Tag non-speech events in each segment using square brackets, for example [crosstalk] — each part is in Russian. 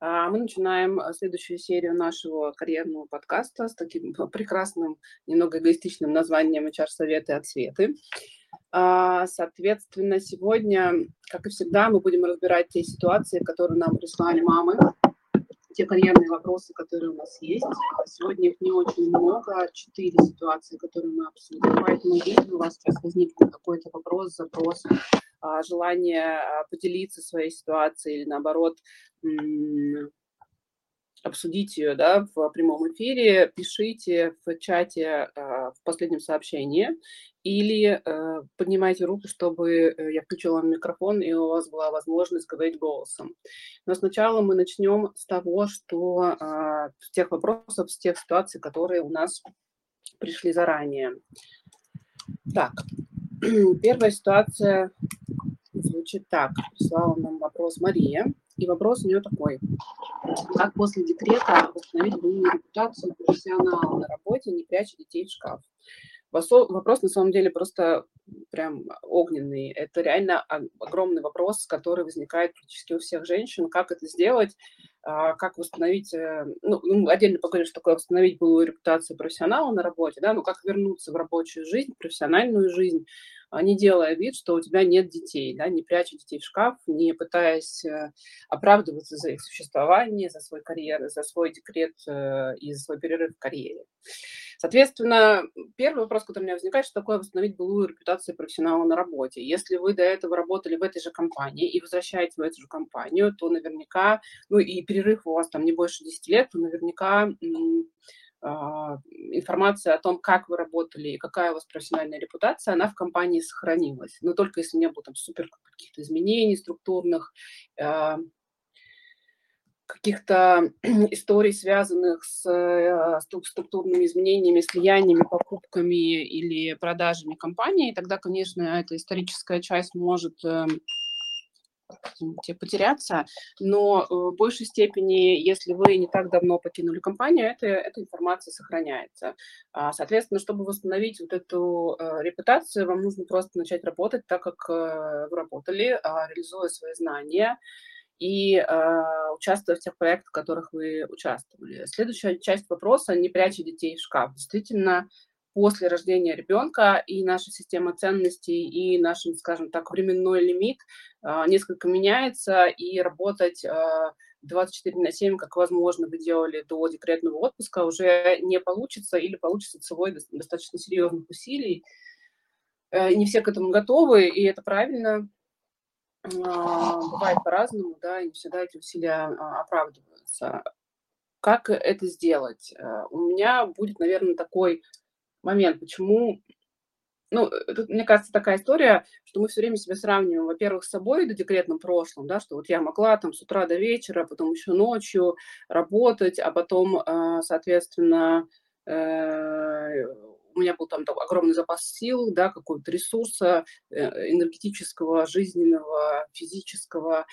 А, мы начинаем а, следующую серию нашего карьерного подкаста с таким [laughs] прекрасным, немного эгоистичным названием HR-советы от Светы. А, соответственно, сегодня, как и всегда, мы будем разбирать те ситуации, которые нам прислали мамы, те карьерные вопросы, которые у нас есть. Сегодня их не очень много, четыре ситуации, которые мы обсудим. Поэтому, если у вас сейчас возникнет какой-то вопрос, запрос, желание поделиться своей ситуацией или, наоборот, обсудить ее да, в прямом эфире, пишите в чате в последнем сообщении или э, поднимайте руку, чтобы э, я включила микрофон и у вас была возможность говорить голосом. Но сначала мы начнем с того, что э, с тех вопросов, с тех ситуаций, которые у нас пришли заранее. Так, [clears throat] первая ситуация звучит так. Прислала нам вопрос Мария. И вопрос у нее такой. Как после декрета восстановить былую репутацию профессионала на работе, не пряча детей в шкаф? Вопрос на самом деле просто прям огненный. Это реально огромный вопрос, который возникает практически у всех женщин. Как это сделать? А, как восстановить, э, ну, ну, отдельно поговорим, что такое восстановить былую репутацию профессионала на работе, да, ну, как вернуться в рабочую жизнь, профессиональную жизнь, не делая вид, что у тебя нет детей, да, не пряча детей в шкаф, не пытаясь э, оправдываться за их существование, за свой карьер, за свой декрет э, и за свой перерыв в карьере. Соответственно, первый вопрос, который у меня возникает, что такое восстановить былую репутацию профессионала на работе. Если вы до этого работали в этой же компании и возвращаетесь в эту же компанию, то наверняка, ну и перерыв у вас там не больше 10 лет, то наверняка а, информация о том, как вы работали и какая у вас профессиональная репутация, она в компании сохранилась. Но только если не было там супер каких-то изменений структурных, а, каких-то [clears throat] историй, связанных с э, структурными изменениями, слияниями, покупками или продажами компании, тогда, конечно, эта историческая часть может эм, потеряться, но э, в большей степени, если вы не так давно покинули компанию, это, эта информация сохраняется. А, соответственно, чтобы восстановить вот эту э, репутацию, вам нужно просто начать работать так, как э, вы работали, а, реализуя свои знания и участвуя в тех проектах, в которых вы участвовали. Следующая часть вопроса – не прячьте детей в шкаф. Действительно, после рождения ребенка и наша система ценностей, и наш, скажем так, временной лимит а, несколько меняется, и работать 24 а, на 7, как возможно вы делали до декретного отпуска, уже не получится или получится ценой достаточно серьезных усилий. Э, не все к этому готовы, и это правильно. А, бывает по-разному, да, и не всегда эти усилия оправдываются. Как это сделать? Э, у меня будет, наверное, такой момент, почему ну, тут, мне кажется, такая история, что мы все время себя сравниваем, во-первых, с собой до декретном прошлом, да, что вот я могла там с утра до вечера, потом еще ночью работать, а потом, а, соответственно, э, у меня был там огромный запас сил, да, какого-то ресурса э, энергетического, жизненного, физического.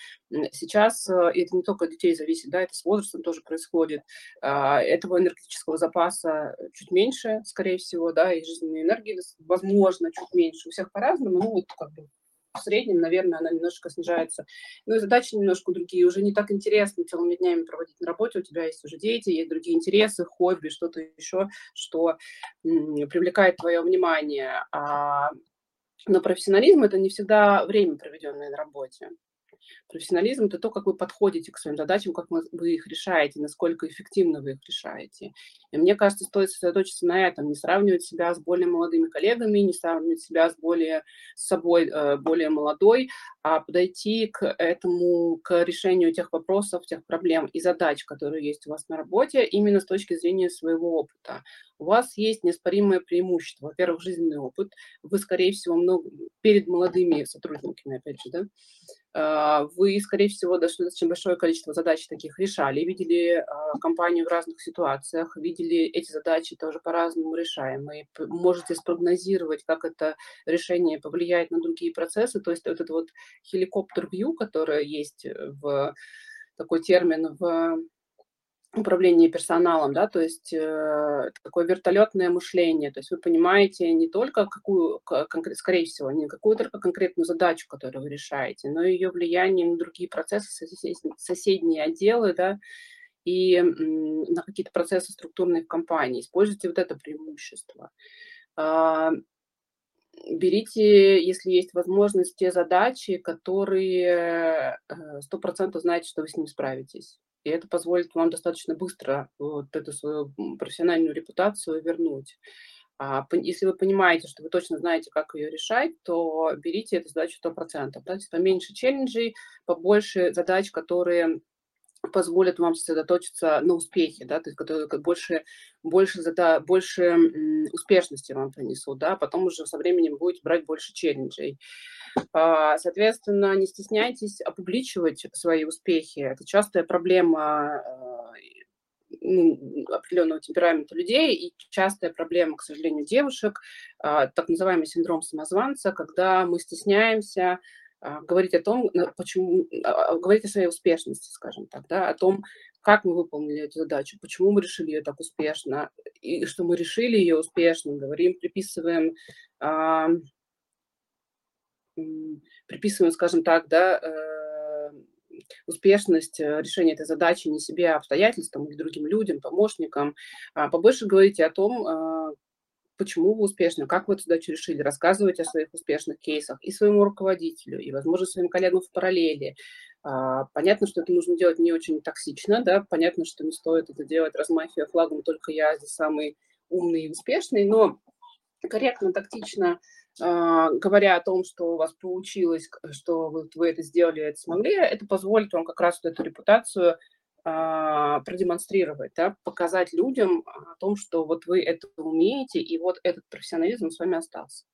Сейчас э, это не только от детей зависит, да, это с возрастом тоже происходит. А, этого энергетического запаса чуть меньше, скорее всего, да, и жизненной энергии, возможно, чуть меньше. У всех по-разному, ну вот как бы в среднем, наверное, она немножко снижается. Ну и задачи немножко другие. Уже не так интересно целыми днями проводить на работе. У тебя есть уже дети, есть другие интересы, хобби, что-то еще, что привлекает твое внимание. А, но профессионализм – это не всегда время, проведенное на работе. Профессионализм – это то, как вы подходите к своим задачам, как вы их решаете, насколько эффективно вы их решаете. И мне кажется, стоит сосредоточиться на этом, не сравнивать себя с более молодыми коллегами, не сравнивать себя с более с собой э, более молодой, а подойти к этому, к решению тех вопросов, тех проблем и задач, которые есть у вас на работе, именно с точки зрения своего опыта. У вас есть неоспоримое преимущество. Во-первых, жизненный опыт. Вы, скорее всего, много перед молодыми сотрудниками, опять же, да, вы, скорее всего, достаточно большое количество задач таких решали, видели а, компанию в разных ситуациях, видели эти задачи тоже по-разному решаемые, можете спрогнозировать, как это решение повлияет на другие процессы, то есть этот вот хеликоптер-вью, который есть в такой термин в управление персоналом, да, то есть э, такое вертолетное мышление, то есть вы понимаете не только какую, конкрет, скорее всего, не какую только конкретную задачу, которую вы решаете, но и ее влияние на другие процессы, соседние отделы, да, и на какие-то процессы структурные в компании. Используйте вот это преимущество. А, берите, если есть возможность, те задачи, которые э, сто процентов знаете, что вы с ними справитесь. И это позволит вам достаточно быстро вот эту свою профессиональную репутацию вернуть. А, если вы понимаете, что вы точно знаете, как ее решать, то берите эту задачу 100%. Да? Поменьше челленджей, побольше задач, которые позволят вам сосредоточиться на успехе, да, то есть которые больше, больше, зада, больше успешности вам принесут, да, потом уже со временем будете брать больше челленджей. А, соответственно, не стесняйтесь опубличивать свои успехи. Это частая проблема а, ну, определенного темперамента людей и частая проблема, к сожалению, девушек, а, так называемый синдром самозванца, когда мы стесняемся а, говорить о том, почему, а, а, говорить о своей успешности, скажем так, да, о том, как мы выполнили эту задачу, почему мы решили ее так успешно, и что мы решили ее успешно, говорим, приписываем, а, приписываем, скажем так, да, э, успешность э, решения этой задачи не себе, а обстоятельствам или другим людям, помощникам. Побольше говорите о том, почему вы успешны, как вы задачу решили, рассказывать о своих успешных кейсах и своему руководителю, и, возможно, своим коллегам в параллели. А, понятно, что это нужно делать не очень токсично, да, понятно, что не стоит это делать, размахивая флагом, только я здесь самый умный и успешный, но корректно, тактично, а, говоря о том, что у вас получилось, что вот вы это сделали, это смогли, это позволит вам как раз вот эту репутацию продемонстрировать, да, показать людям о том, что вот вы это умеете, и вот этот профессионализм с вами остался.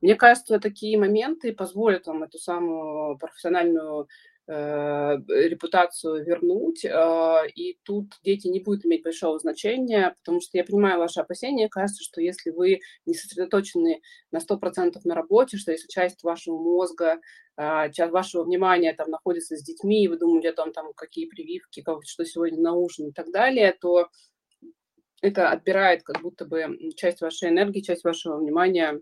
Мне кажется, такие моменты позволят вам эту самую профессиональную репутацию вернуть, э, и тут дети не будут иметь большого значения, потому что я понимаю ваши опасения, кажется, что если вы не сосредоточены на 100% на работе, что если часть вашего мозга, э, часть вашего внимания там находится с детьми, и вы думаете о том, там, какие прививки, как, что сегодня на ужин и так далее, то это отбирает как будто бы часть вашей энергии, часть вашего внимания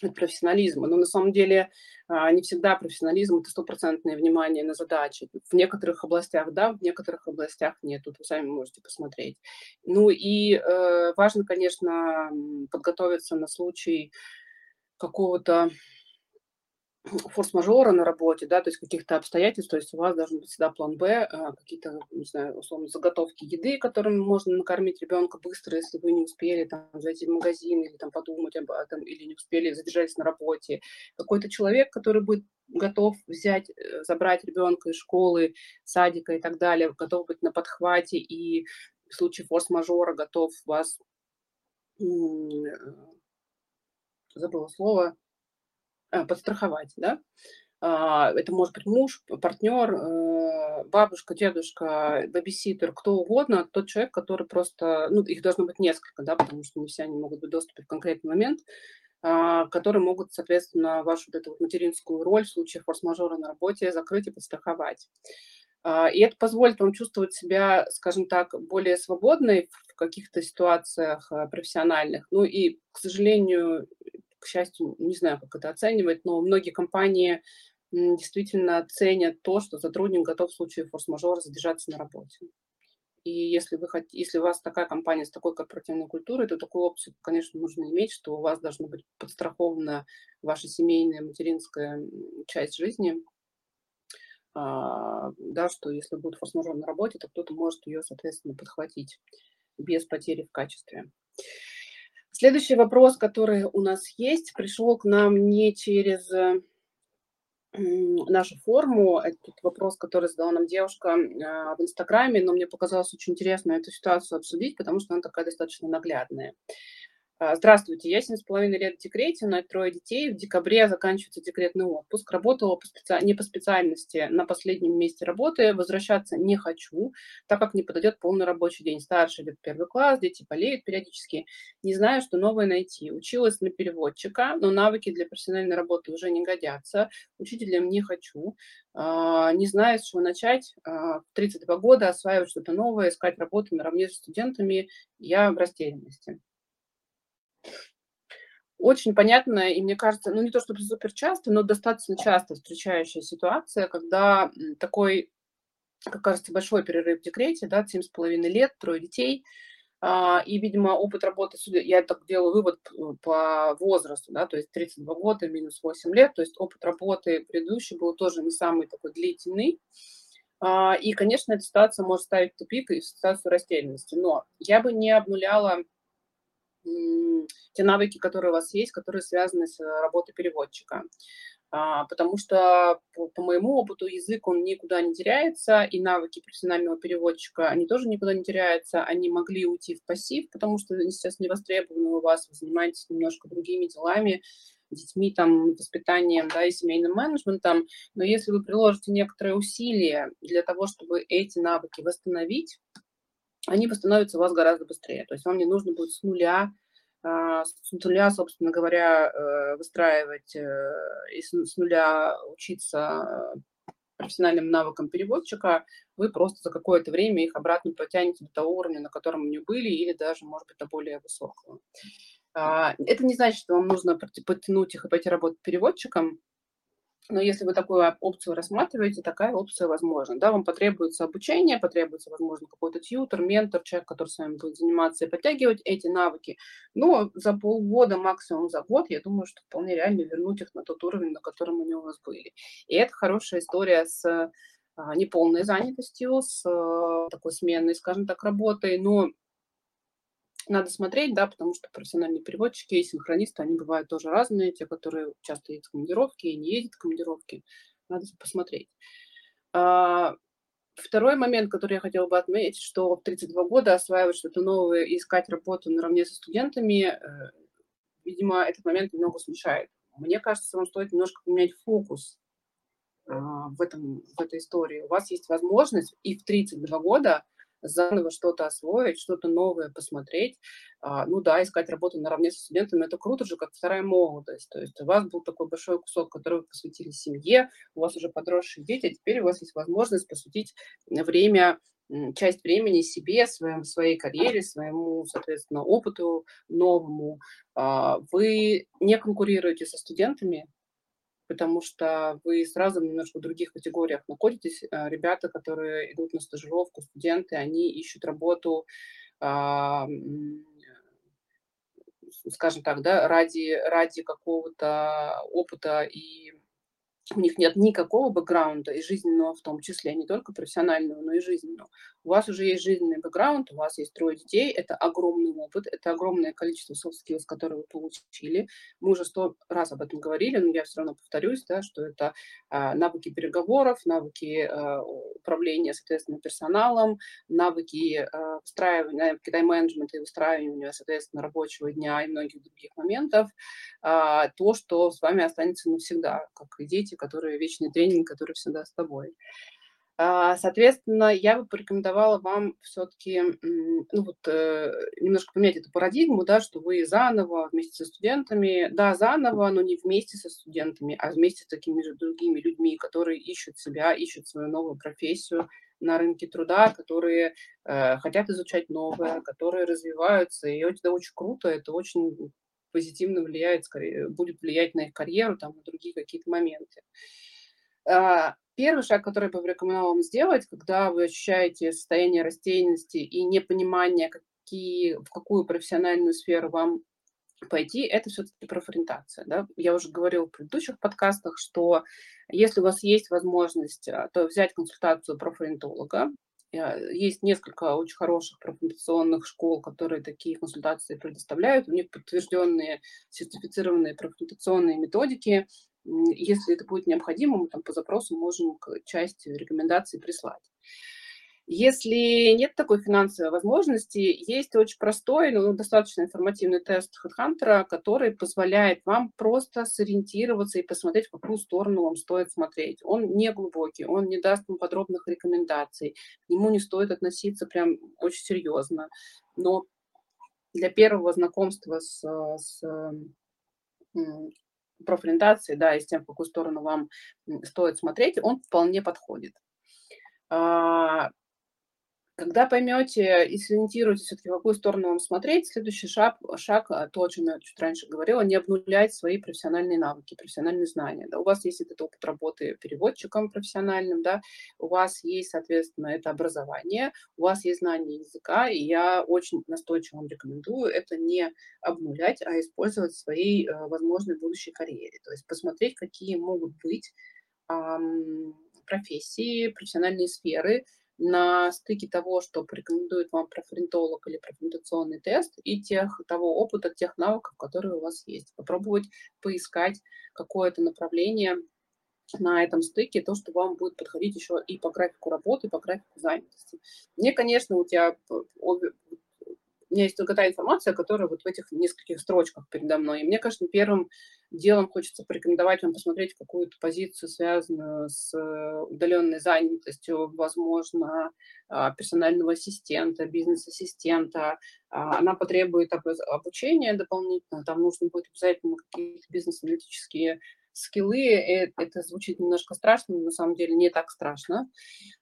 от профессионализма. Но на самом деле а, не всегда профессионализм – это стопроцентное внимание на задачи. В некоторых областях да, в некоторых областях нет. Тут вы сами можете посмотреть. Ну и э, важно, конечно, подготовиться на случай какого-то форс-мажора на работе, да, то есть каких-то обстоятельств, то есть у вас должен быть всегда план Б, а, какие-то, не знаю, условно, заготовки еды, которыми можно накормить ребенка быстро, если вы не успели там зайти в магазин или там подумать об этом, или не успели задержаться на работе. Какой-то человек, который будет готов взять, э, забрать ребенка из школы, садика и так далее, готов быть на подхвате и в случае форс-мажора готов вас, э, забыла слово, Э, подстраховать, да. А, это может быть муж, партнер, э, бабушка, дедушка, бабиситер, кто угодно, тот человек, который просто, ну, их должно быть несколько, да, потому что не все они могут быть в доступе в конкретный момент, а, которые могут, соответственно, вашу вот эту вот материнскую роль в случае форс-мажора на работе закрыть и подстраховать. А, и это позволит вам чувствовать себя, скажем так, более свободной в каких-то ситуациях э, профессиональных. Ну и, к сожалению, к счастью, не знаю, как это оценивать, но многие компании действительно ценят то, что сотрудник готов в случае форс-мажора задержаться на работе. И если, вы хотите, если у вас такая компания с такой корпоративной культурой, то такую опцию, конечно, нужно иметь, что у вас должна быть подстрахована ваша семейная, материнская часть жизни, а, да, что если будет форс-мажор на работе, то кто-то может ее, соответственно, подхватить без потери в качестве. Следующий вопрос, который у нас есть, пришел к нам не через нашу форму. Это вопрос, который задала нам девушка а, в Инстаграме, но мне показалось очень интересно эту ситуацию обсудить, потому что она такая достаточно наглядная. А, здравствуйте, я семь с половиной лет в декрете, но трое детей. В декабре заканчивается декретный отпуск. Работала по специ... не по специальности на последнем месте работы. Возвращаться не хочу, так как не подойдет полный рабочий день. Старший идет первый класс, дети болеют периодически. Не знаю, что новое найти. Училась на переводчика, но навыки для профессиональной работы уже не годятся. Учителем не хочу. А, не знаю, с чего начать. А, в 32 года осваивать что-то новое, искать работу наравне с студентами. Я в растерянности очень понятная и, мне кажется, ну не то чтобы супер часто, но достаточно часто встречающая ситуация, когда такой, как кажется, большой перерыв в декрете, да, 7,5 лет, трое детей, а, и, видимо, опыт работы, я так делаю вывод по возрасту, да, то есть 32 года минус 8 лет, то есть опыт работы предыдущий был тоже не самый такой длительный, а, и, конечно, эта ситуация может ставить в тупик и в ситуацию растерянности, но я бы не обнуляла те навыки, которые у вас есть, которые связаны с э, работой переводчика. А, потому что, по, по моему опыту, язык, он никуда не теряется, и навыки профессионального переводчика, они тоже никуда не теряются. Они могли уйти в пассив, потому что они сейчас не востребованы у вас, вы занимаетесь немножко другими делами, детьми, там, воспитанием, да, и семейным менеджментом. Но если вы приложите некоторые усилия для того, чтобы эти навыки восстановить, они восстановятся у вас гораздо быстрее. То есть вам не нужно будет с нуля, а, с нуля, собственно говоря, э, выстраивать э, и с нуля учиться профессиональным навыкам переводчика, вы просто за какое-то время их обратно потянете до того уровня, на котором они были, или даже, может быть, до более высокого. А, это не значит, что вам нужно подтянуть их и пойти работать переводчиком, но если вы такую опцию рассматриваете, такая опция возможна. Да, вам потребуется обучение, потребуется, возможно, какой-то тьютер, ментор, человек, который с вами будет заниматься и подтягивать эти навыки. Но за полгода, максимум за год, я думаю, что вполне реально вернуть их на тот уровень, на котором они у вас были. И это хорошая история с а, неполной занятостью, с а, такой сменной, скажем так, работой, но надо смотреть, да, потому что профессиональные переводчики и синхронисты, они бывают тоже разные, те, которые часто едут в командировки и не ездят в командировки. Надо посмотреть. А, второй момент, который я хотела бы отметить, что в 32 года осваивать что-то новое и искать работу наравне со студентами, э, видимо, этот момент немного смешает. Мне кажется, вам стоит немножко поменять фокус а, в, этом, в этой истории. У вас есть возможность и в 32 года заново что-то освоить, что-то новое посмотреть. А, ну да, искать работу наравне со студентами, это круто же, как вторая молодость. То есть у вас был такой большой кусок, который вы посвятили семье, у вас уже подросшие дети, а теперь у вас есть возможность посвятить время часть времени себе, своем, своей карьере, своему, соответственно, опыту новому. А, вы не конкурируете со студентами, потому что вы сразу немножко в других категориях находитесь. А, ребята, которые идут на стажировку, студенты, они ищут работу, а, скажем так, да, ради, ради какого-то опыта и у них нет никакого бэкграунда, и жизненного в том числе, не только профессионального, но и жизненного. У вас уже есть жизненный бэкграунд, у вас есть трое детей, это огромный опыт, это огромное количество soft skills, которые вы получили. Мы уже сто раз об этом говорили, но я все равно повторюсь, да, что это а, навыки переговоров, навыки а, управления, соответственно, персоналом, навыки а, выстраивания, навыки тайм-менеджмента и выстраивания, соответственно, рабочего дня и многих других моментов, а, то, что с вами останется навсегда, как и дети, которые вечный тренинг, который всегда с тобой. А, соответственно, я бы порекомендовала вам все-таки ну вот, э, немножко поменять эту парадигму, да, что вы заново вместе со студентами, да, заново, но не вместе со студентами, а вместе с такими же другими людьми, которые ищут себя, ищут свою новую профессию на рынке труда, которые э, хотят изучать новое, которые развиваются, и это очень круто, это очень позитивно влияет, скорее, будет влиять на их карьеру, там, на другие какие-то моменты. А, первый шаг, который я бы рекомендовала вам сделать, когда вы ощущаете состояние растительности и непонимание, какие, в какую профессиональную сферу вам пойти, это все-таки профориентация. Да? Я уже говорила в предыдущих подкастах, что если у вас есть возможность, а, то взять консультацию профориентолога, есть несколько очень хороших профориентационных школ, которые такие консультации предоставляют. У них подтвержденные, сертифицированные профориентационные методики. Если это будет необходимо, мы там по запросу можем часть рекомендаций прислать. Если нет такой финансовой возможности, есть очень простой, но достаточно информативный тест HeadHunter, который позволяет вам просто сориентироваться и посмотреть, в какую сторону вам стоит смотреть. Он не глубокий, он не даст вам подробных рекомендаций, к нему не стоит относиться прям очень серьезно. Но для первого знакомства с, с профориентацией, да, и с тем, в какую сторону вам стоит смотреть, он вполне подходит. Когда поймете и сориентируетесь все-таки, в какую сторону вам смотреть, следующий шаг, шаг то, о чем я чуть раньше говорила, не обнулять свои профессиональные навыки, профессиональные знания. Да, у вас есть этот опыт работы переводчиком профессиональным, да, у вас есть, соответственно, это образование, у вас есть знание языка, и я очень настойчиво вам рекомендую это не обнулять, а использовать в своей э, возможной будущей карьере. То есть посмотреть, какие могут быть профессии, профессиональные сферы, на стыке того, что порекомендует вам профориентолог или профориентационный тест, и тех, того опыта, тех навыков, которые у вас есть. Попробовать поискать какое-то направление на этом стыке, то, что вам будет подходить еще и по графику работы, и по графику занятости. Мне, конечно, у тебя у меня есть только та информация, которая вот в этих нескольких строчках передо мной. И мне, конечно, первым делом хочется порекомендовать вам посмотреть какую-то позицию, связанную с э, удаленной занятостью, возможно, а, персонального ассистента, бизнес-ассистента. А, она потребует обучения дополнительно, там нужно будет обязательно какие-то бизнес-аналитические скиллы, э, это звучит немножко страшно, но на самом деле не так страшно.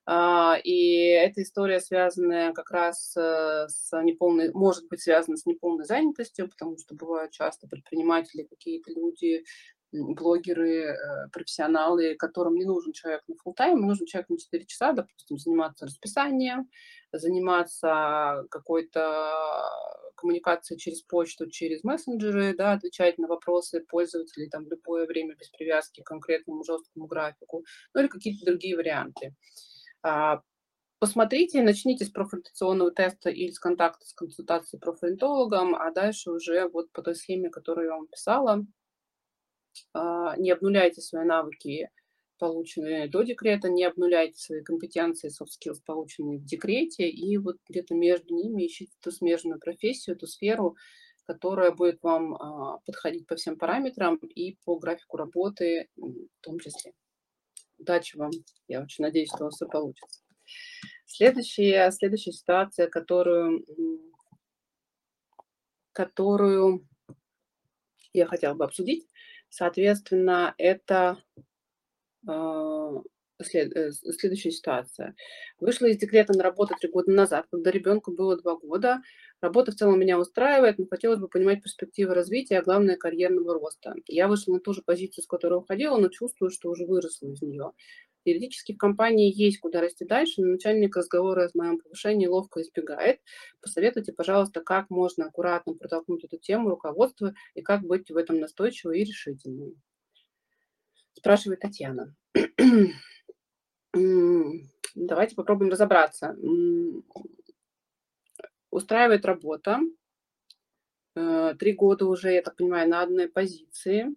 А, и эта история связанная как раз э, с неполной, может быть связана с неполной занятостью, потому что бывают часто предприниматели, какие-то люди, блогеры, э, профессионалы, которым не нужен человек на full тайм нужен человек на 4 часа, допустим, заниматься расписанием, заниматься какой-то коммуникацией через почту, через мессенджеры, да, отвечать на вопросы пользователей там в любое время без привязки к конкретному жесткому графику, ну или какие-то другие варианты. А, посмотрите, начните с профориентационного теста или с контакта с консультацией профориентологом, а дальше уже вот по той схеме, которую я вам писала, не обнуляйте свои навыки, полученные до декрета, не обнуляйте свои компетенции, soft skills, полученные в декрете, и вот где-то между ними ищите ту смежную профессию, ту сферу, которая будет вам а, подходить по всем параметрам и по графику работы в том числе. Удачи вам. Я очень надеюсь, что у вас все получится. Следующая, следующая ситуация, которую, которую я хотела бы обсудить, Соответственно, это а, след, э, следующая ситуация. Вышла из декрета на работу три года назад, когда ребенку было два года. Работа в целом меня устраивает, но хотелось бы понимать перспективы развития, а главное карьерного роста. Я вышла на ту же позицию, с которой уходила, но чувствую, что уже выросла из нее. Теоретически в компании есть куда расти дальше, но начальник разговора с моем повышении ловко избегает. Посоветуйте, пожалуйста, как можно аккуратно протолкнуть эту тему руководству и как быть в этом настойчивой и решительной. Спрашивает Татьяна. [clears throat] Давайте попробуем разобраться. Устраивает работа. Э, три года уже, я так понимаю, на одной позиции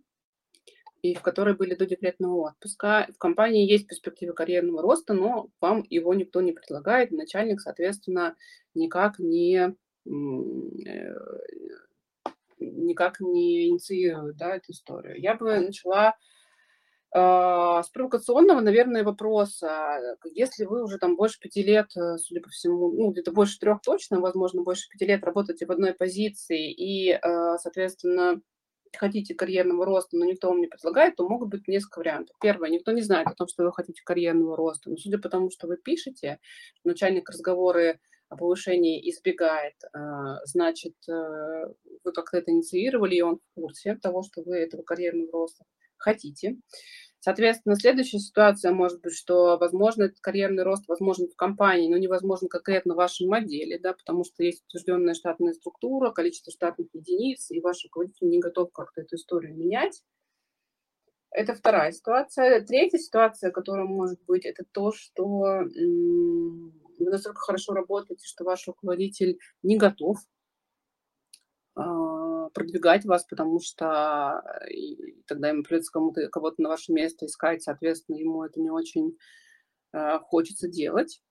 и в которой были до декретного отпуска. В компании есть перспективы карьерного роста, но вам его никто не предлагает. Начальник, соответственно, никак не э, никак не инициирует да, эту историю. Я бы начала э, с провокационного, наверное, вопроса. Если вы уже там больше пяти лет, э, судя по всему, ну, где-то больше трех точно, возможно, больше пяти лет работаете в одной позиции и, соответственно, хотите карьерного роста, но никто вам не предлагает, то могут быть несколько вариантов. Первое, никто не знает о том, что вы хотите карьерного роста, но судя по тому, что вы пишете, начальник разговоры о повышении избегает, а, значит, э, вы как-то это инициировали, и он в курсе того, что вы этого карьерного роста хотите. Соответственно, следующая ситуация может быть, что, возможно, этот карьерный рост возможен в компании, но невозможно конкретно в вашем отделе, да, потому что есть утвержденная штатная структура, количество штатных единиц, и ваш руководитель не готов как-то эту историю менять. Это вторая ситуация. Третья ситуация, которая может быть, это то, что вы настолько хорошо работаете, что ваш руководитель не готов а, продвигать вас, потому что э, тогда ему придется кому-то, кого-то на ваше место искать, соответственно, ему это не очень э, хочется делать.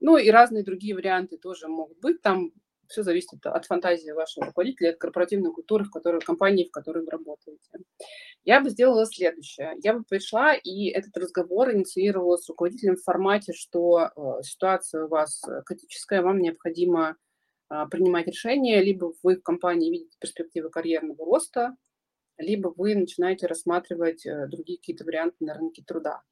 Ну и разные другие варианты тоже могут быть. Там все зависит от фантазии вашего руководителя, от корпоративной культуры, в которой компании, в которой вы работаете. Я бы сделала следующее. Я бы пришла и этот разговор инициировала с руководителем в формате, что э, ситуация у вас критическая, вам необходимо э, принимать решение, либо вы в компании видите перспективы карьерного роста, либо вы начинаете рассматривать э, другие какие-то варианты на рынке труда.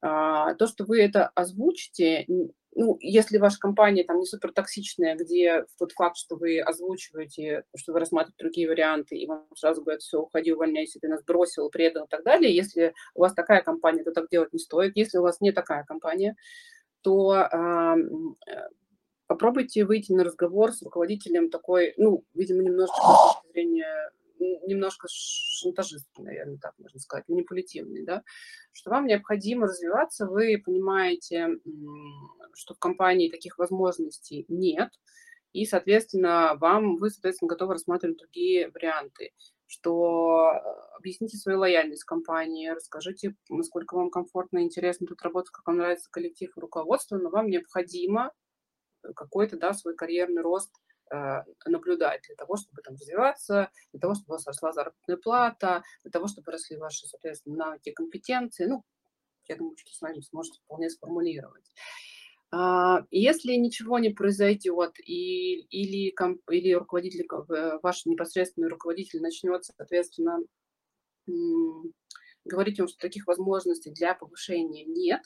А, то, что вы это озвучите, ну, если ваша компания там не супер токсичная, где тот факт, что вы озвучиваете, что вы рассматриваете другие варианты, и вам сразу говорят, все, уходи, увольняйся, ты нас бросил, предал и так далее. Если у вас такая компания, то так делать не стоит. Если у вас не такая компания, то э, попробуйте выйти на разговор с руководителем такой, ну, видимо, немножечко с точки зрения немножко шантажистский, наверное, так можно сказать, манипулятивный, да, что вам необходимо развиваться, вы понимаете, что в компании таких возможностей нет, и, соответственно, вам, вы, соответственно, готовы рассматривать другие варианты, что э, объясните свою лояльность компании, расскажите, насколько вам комфортно и интересно тут работать, как вам нравится коллектив и руководство, но вам необходимо какой-то, да, свой карьерный рост – Э, наблюдать для того, чтобы там развиваться, для того, чтобы у вас росла заработная плата, для того, чтобы росли ваши, соответственно, навыки, компетенции. Ну, я думаю, что с вами сможете вполне сформулировать. А, если ничего не произойдет, и, или, или руководитель, ваш непосредственный руководитель начнет, соответственно, говорить вам, что таких возможностей для повышения нет,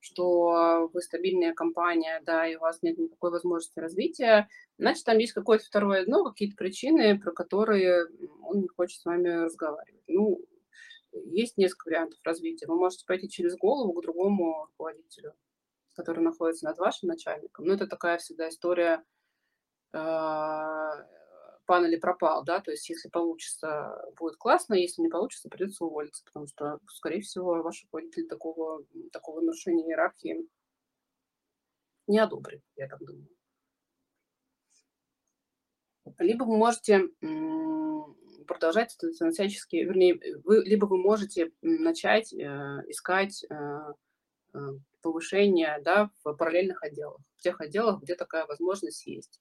что вы стабильная компания, да, и у вас нет никакой возможности развития, значит, там есть какое-то второе дно, какие-то причины, про которые он не хочет с вами разговаривать. Ну, есть несколько вариантов развития. Вы можете пойти через голову к другому руководителю, который находится над вашим начальником. Но это такая всегда история а, пан или пропал, да, то есть если получится, будет классно, если не получится, придется уволиться, потому что, скорее всего, ваш руководитель такого, такого нарушения иерархии не одобрит, я так думаю. Либо вы можете продолжать всячески, вернее, вы, либо вы можете начать э, искать э, э, повышение да, в параллельных отделах, в тех отделах, где такая возможность есть.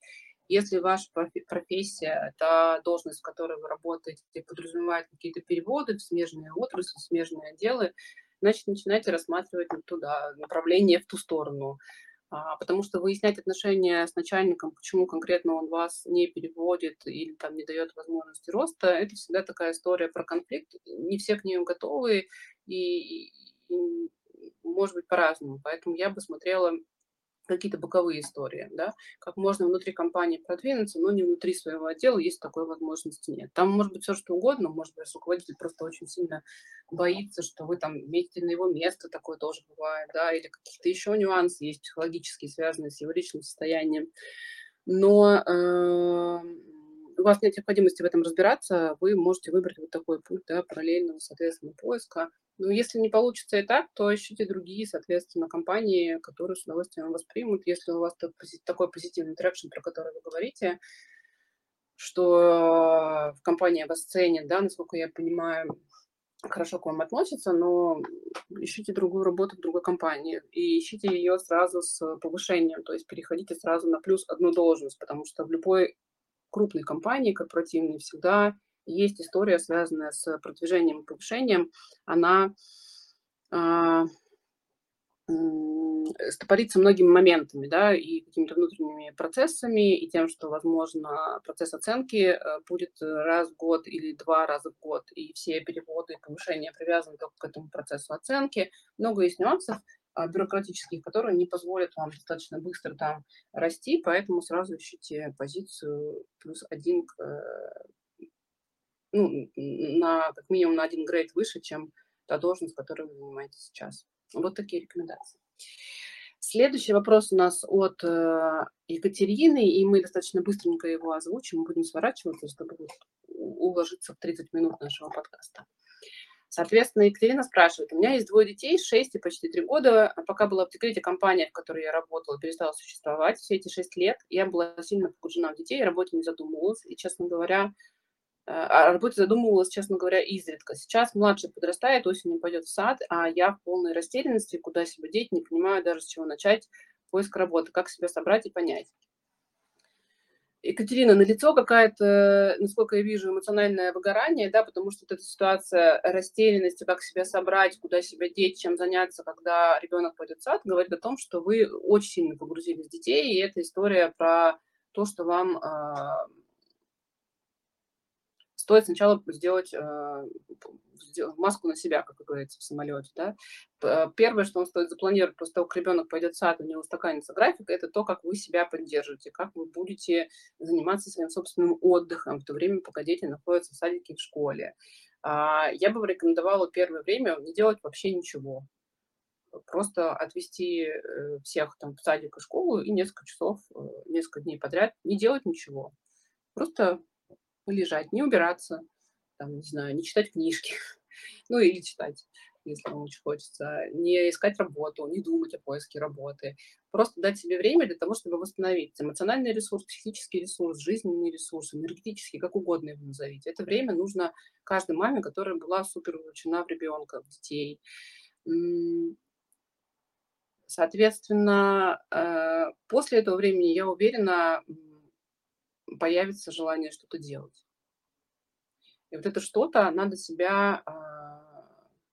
Если ваша профессия, это должность, в которой вы работаете, подразумевает какие-то переводы в смежные отрасли, в смежные отделы, значит, начинайте рассматривать туда, направление в ту сторону. А, потому что выяснять отношения с начальником, почему конкретно он вас не переводит или там не дает возможности роста, это всегда такая история про конфликт. Не все к нему готовы и, и может быть по-разному. Поэтому я бы смотрела какие-то боковые истории, да, как можно внутри компании продвинуться, но не внутри своего отдела, если такой возможности нет. Там может быть все что угодно, может быть руководитель просто очень сильно боится, что вы там метите на его место, такое тоже бывает, да, или какие-то еще нюансы есть психологические, связанные с его личным состоянием. Но э, у вас нет необходимости в этом разбираться, вы можете выбрать вот такой путь, да, параллельного, соответственно, поиска, но если не получится и так, то ищите другие, соответственно, компании, которые с удовольствием вас примут. Если у вас такой позитивный traction, про который вы говорите, что в компании вас ценят, да, насколько я понимаю, хорошо к вам относятся, но ищите другую работу в другой компании и ищите ее сразу с повышением, то есть переходите сразу на плюс одну должность, потому что в любой крупной компании корпоративной всегда есть история, связанная с продвижением и повышением, она а, стопорится многими моментами, да, и какими-то внутренними процессами, и тем, что, возможно, процесс оценки э, будет раз в год или два раза в год, и все переводы и повышения привязаны только к этому процессу оценки. Много есть нюансов бюрократических, которые не позволят вам достаточно быстро там расти, поэтому сразу ищите позицию плюс один к э, ну, на, как минимум на один грейд выше, чем та должность, которую вы занимаете сейчас. Вот такие рекомендации. Следующий вопрос у нас от э, Екатерины, и мы достаточно быстренько его озвучим, будем сворачиваться, чтобы уложиться в 30 минут нашего подкаста. Соответственно, Екатерина спрашивает, у меня есть двое детей, 6 и почти 3 года. Пока была в декрете, компания, в которой я работала, перестала существовать. Все эти 6 лет я была сильно погружена в детей, о не задумывалась. И, честно говоря, о работе задумывалась, честно говоря, изредка. Сейчас младший подрастает, осенью пойдет в сад, а я в полной растерянности, куда себя деть, не понимаю даже с чего начать, поиск работы, как себя собрать и понять. Екатерина, на лицо какая-то, насколько я вижу, эмоциональное выгорание, да, потому что вот эта ситуация растерянности, как себя собрать, куда себя деть, чем заняться, когда ребенок пойдет в сад, говорит о том, что вы очень сильно погрузились в детей, и это история про то, что вам э, стоит сначала сделать э, маску на себя, как говорится, в самолете. Да? Первое, что он стоит запланировать после того, как ребенок пойдет в сад, у него устаканится график, это то, как вы себя поддержите, как вы будете заниматься своим собственным отдыхом в то время, пока дети находятся в садике и в школе. А, я бы рекомендовала первое время не делать вообще ничего. Просто отвести э, всех там в садик и школу и несколько часов, э, несколько дней подряд не делать ничего. Просто полежать, не убираться, там, не знаю, не читать книжки, [laughs] ну или читать, если вам очень хочется, не искать работу, не думать о поиске работы, просто дать себе время для того, чтобы восстановиться. Эмоциональный ресурс, психический ресурс, жизненный ресурс, энергетический, как угодно его назовите. Это время нужно каждой маме, которая была супер увлечена в ребенка, в детей. Соответственно, э, после этого времени, я уверена, появится желание что-то делать. И вот это что-то надо себя а,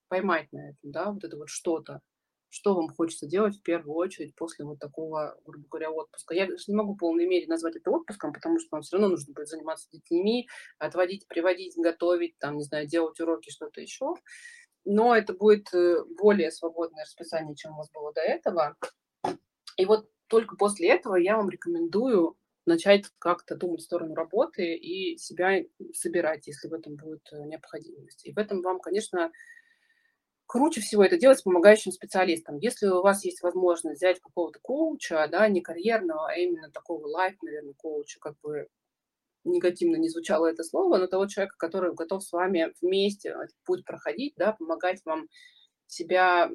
поймать на этом, да, вот это вот что-то. Что вам хочется делать в первую очередь после вот такого, грубо говоря, отпуска? Я не могу в полной мере назвать это отпуском, потому что вам все равно нужно будет заниматься детьми, отводить, приводить, готовить, там, не знаю, делать уроки, что-то еще. Но это будет э, более свободное расписание, чем у вас было до этого. И вот только после этого я вам рекомендую начать как-то думать в сторону работы и себя собирать, если в этом будет э, необходимость. И в этом вам, конечно, круче всего это делать с помогающим специалистом. Если у вас есть возможность взять какого-то коуча, да, не карьерного, а именно такого лайф, наверное, коуча, как бы негативно не звучало это слово, но того человека, который готов с вами вместе этот путь проходить, да, помогать вам себя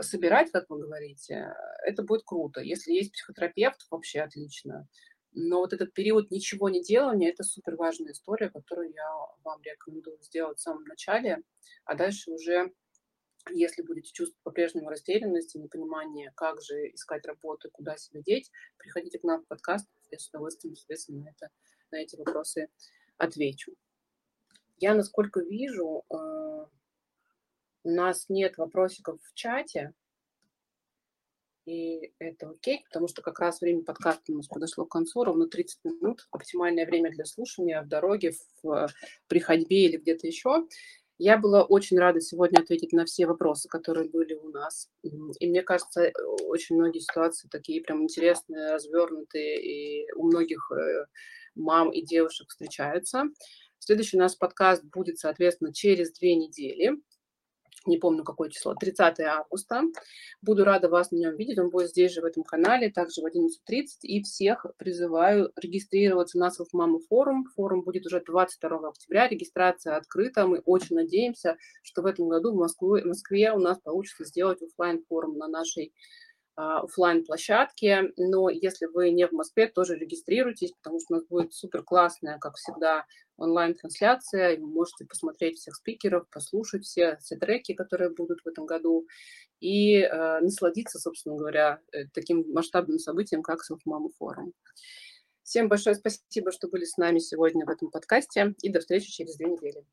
собирать, как вы говорите, это будет круто. Если есть психотерапевт, вообще отлично. Но вот этот период ничего не делания – это супер важная история, которую я вам рекомендую сделать в самом начале, а дальше уже если будете чувствовать по-прежнему растерянность и непонимание, как же искать работу, куда себя деть, приходите к нам в подкаст, я с удовольствием, соответственно, на, это, на эти вопросы отвечу. Я, насколько вижу, э, у нас нет вопросиков в чате, и это окей, потому что как раз время подкаста у нас подошло к концу, ровно 30 минут, оптимальное время для слушания в дороге, в, при ходьбе или где-то еще. Я была очень рада сегодня ответить на все вопросы, которые были у нас. И мне кажется, очень многие ситуации такие прям интересные, развернутые, и у многих э, мам и девушек встречаются. Следующий у нас подкаст будет, соответственно, через две недели не помню какое число, 30 августа. Буду рада вас на нем видеть, он будет здесь же, в этом канале, также в 11.30. И всех призываю регистрироваться на Маму форум. Форум будет уже 22 октября, регистрация открыта. Мы очень надеемся, что в этом году в Москве, в Москве у нас получится сделать офлайн форум на нашей а, офлайн площадке, но если вы не в Москве, тоже регистрируйтесь, потому что у нас будет супер классная, как всегда, онлайн-трансляция, вы можете посмотреть всех спикеров, послушать все, все треки, которые будут в этом году, и э, насладиться, собственно говоря, э, таким масштабным событием, как Селфмама форум. Всем большое спасибо, что были с нами сегодня в этом подкасте, и до встречи через две недели.